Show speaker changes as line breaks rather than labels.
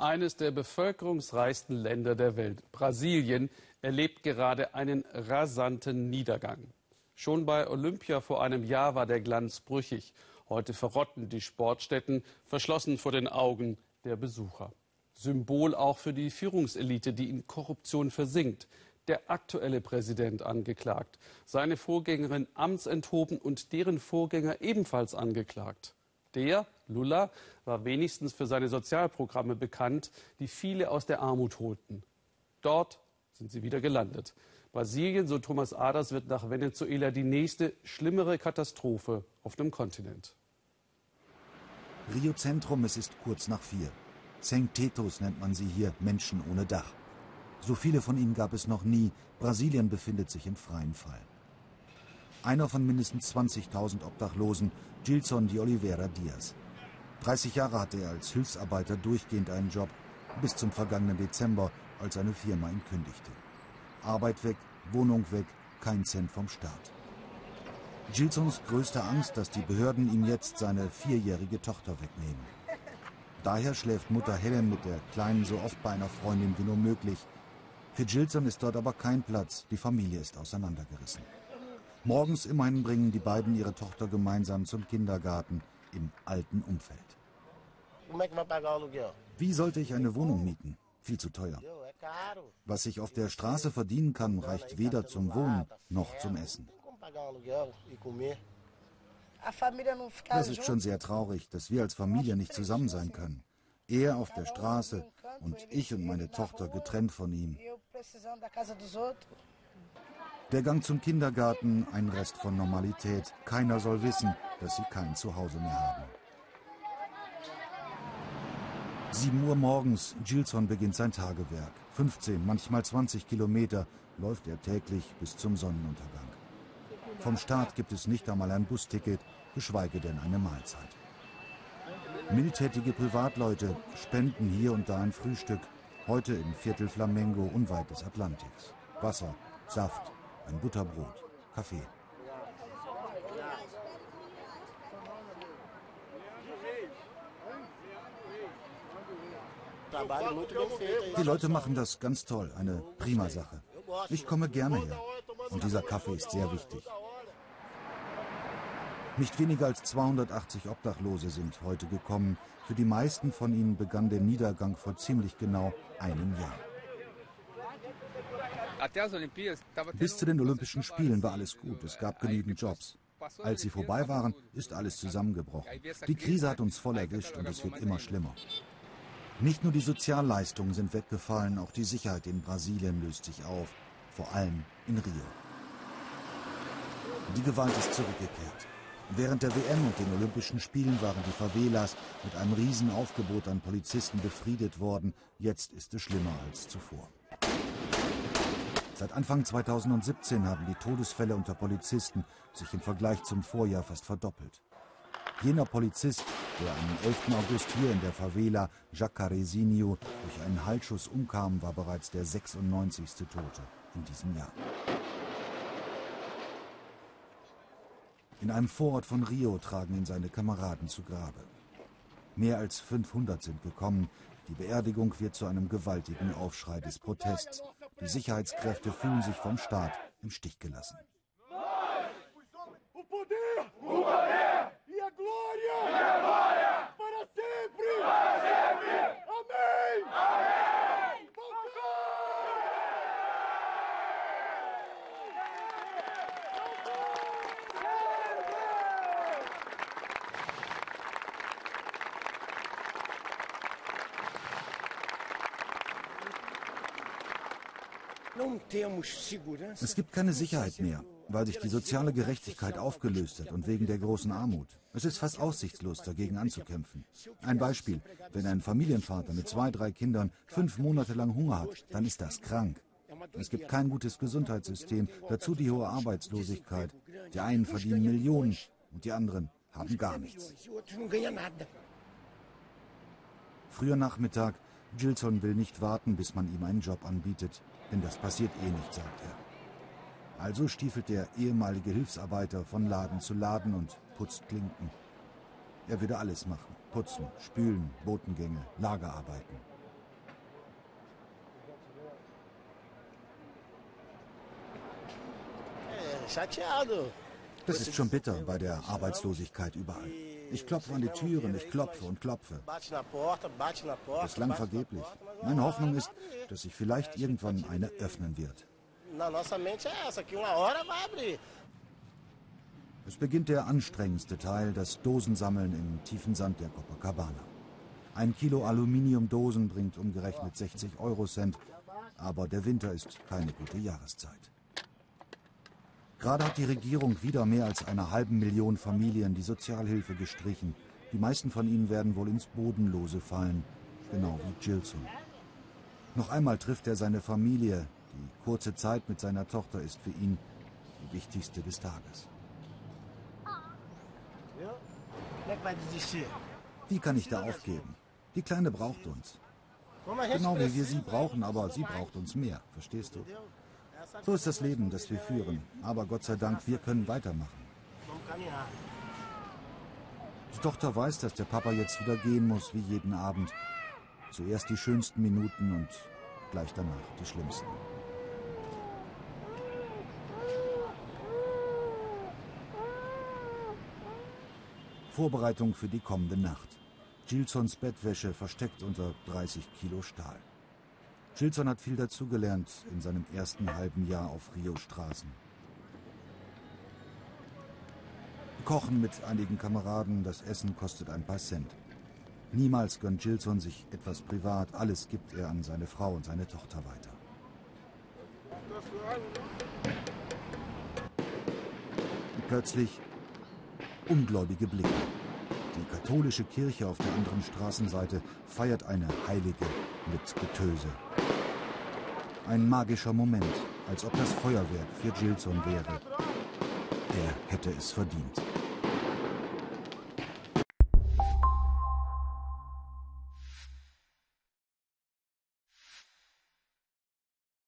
Eines der bevölkerungsreichsten Länder der Welt, Brasilien, erlebt gerade einen rasanten Niedergang. Schon bei Olympia vor einem Jahr war der Glanz brüchig. Heute verrotten die Sportstätten, verschlossen vor den Augen der Besucher. Symbol auch für die Führungselite, die in Korruption versinkt. Der aktuelle Präsident angeklagt, seine Vorgängerin amtsenthoben und deren Vorgänger ebenfalls angeklagt. Der, Lula, war wenigstens für seine Sozialprogramme bekannt, die viele aus der Armut holten. Dort sind sie wieder gelandet. Brasilien, so Thomas Aders, wird nach Venezuela die nächste schlimmere Katastrophe auf dem Kontinent.
Rio Zentrum, es ist kurz nach vier. Tetos nennt man sie hier, Menschen ohne Dach. So viele von ihnen gab es noch nie. Brasilien befindet sich im freien Fall. Einer von mindestens 20.000 Obdachlosen, Gilson de Oliveira Diaz. 30 Jahre hatte er als Hilfsarbeiter durchgehend einen Job, bis zum vergangenen Dezember, als eine Firma ihn kündigte. Arbeit weg, Wohnung weg, kein Cent vom Staat. Gilsons größte Angst, dass die Behörden ihm jetzt seine vierjährige Tochter wegnehmen. Daher schläft Mutter Helen mit der Kleinen so oft bei einer Freundin wie nur möglich. Für Gilson ist dort aber kein Platz, die Familie ist auseinandergerissen. Morgens immerhin bringen die beiden ihre Tochter gemeinsam zum Kindergarten im alten Umfeld. Wie sollte ich eine Wohnung mieten? Viel zu teuer. Was ich auf der Straße verdienen kann, reicht weder zum Wohnen noch zum Essen. Es ist schon sehr traurig, dass wir als Familie nicht zusammen sein können. Er auf der Straße und ich und meine Tochter getrennt von ihm. Der Gang zum Kindergarten, ein Rest von Normalität. Keiner soll wissen, dass sie kein Zuhause mehr haben. 7 Uhr morgens, Gilson beginnt sein Tagewerk. 15, manchmal 20 Kilometer läuft er täglich bis zum Sonnenuntergang. Vom Staat gibt es nicht einmal ein Busticket, geschweige denn eine Mahlzeit. Mildtätige Privatleute spenden hier und da ein Frühstück, heute im Viertel Flamengo unweit des Atlantiks. Wasser, Saft, ein Butterbrot, Kaffee. Die Leute machen das ganz toll, eine prima Sache. Ich komme gerne her und dieser Kaffee ist sehr wichtig. Nicht weniger als 280 Obdachlose sind heute gekommen. Für die meisten von ihnen begann der Niedergang vor ziemlich genau einem Jahr. Bis zu den Olympischen Spielen war alles gut, es gab genügend Jobs. Als sie vorbei waren, ist alles zusammengebrochen. Die Krise hat uns voll erwischt und es wird immer schlimmer. Nicht nur die Sozialleistungen sind weggefallen, auch die Sicherheit in Brasilien löst sich auf, vor allem in Rio. Die Gewalt ist zurückgekehrt. Während der WM und den Olympischen Spielen waren die Favelas mit einem Riesenaufgebot an Polizisten befriedet worden. Jetzt ist es schlimmer als zuvor. Seit Anfang 2017 haben die Todesfälle unter Polizisten sich im Vergleich zum Vorjahr fast verdoppelt. Jener Polizist, der am 11. August hier in der Favela Jacarezinho durch einen Halsschuss umkam, war bereits der 96. Tote in diesem Jahr. In einem Vorort von Rio tragen ihn seine Kameraden zu Grabe. Mehr als 500 sind gekommen. Die Beerdigung wird zu einem gewaltigen Aufschrei des Protests. Die Sicherheitskräfte fühlen sich vom Staat im Stich gelassen. Es gibt keine Sicherheit mehr, weil sich die soziale Gerechtigkeit aufgelöst hat und wegen der großen Armut. Es ist fast aussichtslos, dagegen anzukämpfen. Ein Beispiel, wenn ein Familienvater mit zwei, drei Kindern fünf Monate lang Hunger hat, dann ist das krank. Es gibt kein gutes Gesundheitssystem, dazu die hohe Arbeitslosigkeit. Die einen verdienen Millionen und die anderen haben gar nichts. Früher Nachmittag, Gilson will nicht warten, bis man ihm einen Job anbietet, denn das passiert eh nicht, sagt er. Also stiefelt der ehemalige Hilfsarbeiter von Laden zu Laden und putzt Klinken. Er würde alles machen. Putzen, spülen, Botengänge, Lagerarbeiten. Das ist schon bitter bei der Arbeitslosigkeit überall. Ich klopfe an die Türen, ich klopfe und klopfe. Bislang vergeblich. Meine Hoffnung ist, dass sich vielleicht irgendwann eine öffnen wird. Es beginnt der anstrengendste Teil, das Dosensammeln im tiefen Sand der Copacabana. Ein Kilo Aluminiumdosen bringt umgerechnet 60 Eurocent, aber der Winter ist keine gute Jahreszeit. Gerade hat die Regierung wieder mehr als einer halben Million Familien die Sozialhilfe gestrichen. Die meisten von ihnen werden wohl ins Bodenlose fallen, genau wie Gilson. Noch einmal trifft er seine Familie. Die kurze Zeit mit seiner Tochter ist für ihn die wichtigste des Tages. Wie kann ich da aufgeben? Die Kleine braucht uns. Genau wie wir sie brauchen, aber sie braucht uns mehr. Verstehst du? So ist das Leben, das wir führen. Aber Gott sei Dank, wir können weitermachen. Die Tochter weiß, dass der Papa jetzt wieder gehen muss, wie jeden Abend. Zuerst die schönsten Minuten und gleich danach die schlimmsten. Vorbereitung für die kommende Nacht. Gilsons Bettwäsche versteckt unter 30 Kilo Stahl. Gilson hat viel dazugelernt in seinem ersten halben Jahr auf Rio-Straßen. Kochen mit einigen Kameraden, das Essen kostet ein paar Cent. Niemals gönnt Gilson sich etwas privat, alles gibt er an seine Frau und seine Tochter weiter. Plötzlich ungläubige Blicke. Die katholische Kirche auf der anderen Straßenseite feiert eine Heilige mit Getöse. Ein magischer Moment, als ob das Feuerwerk für Gilson wäre. Er hätte es verdient.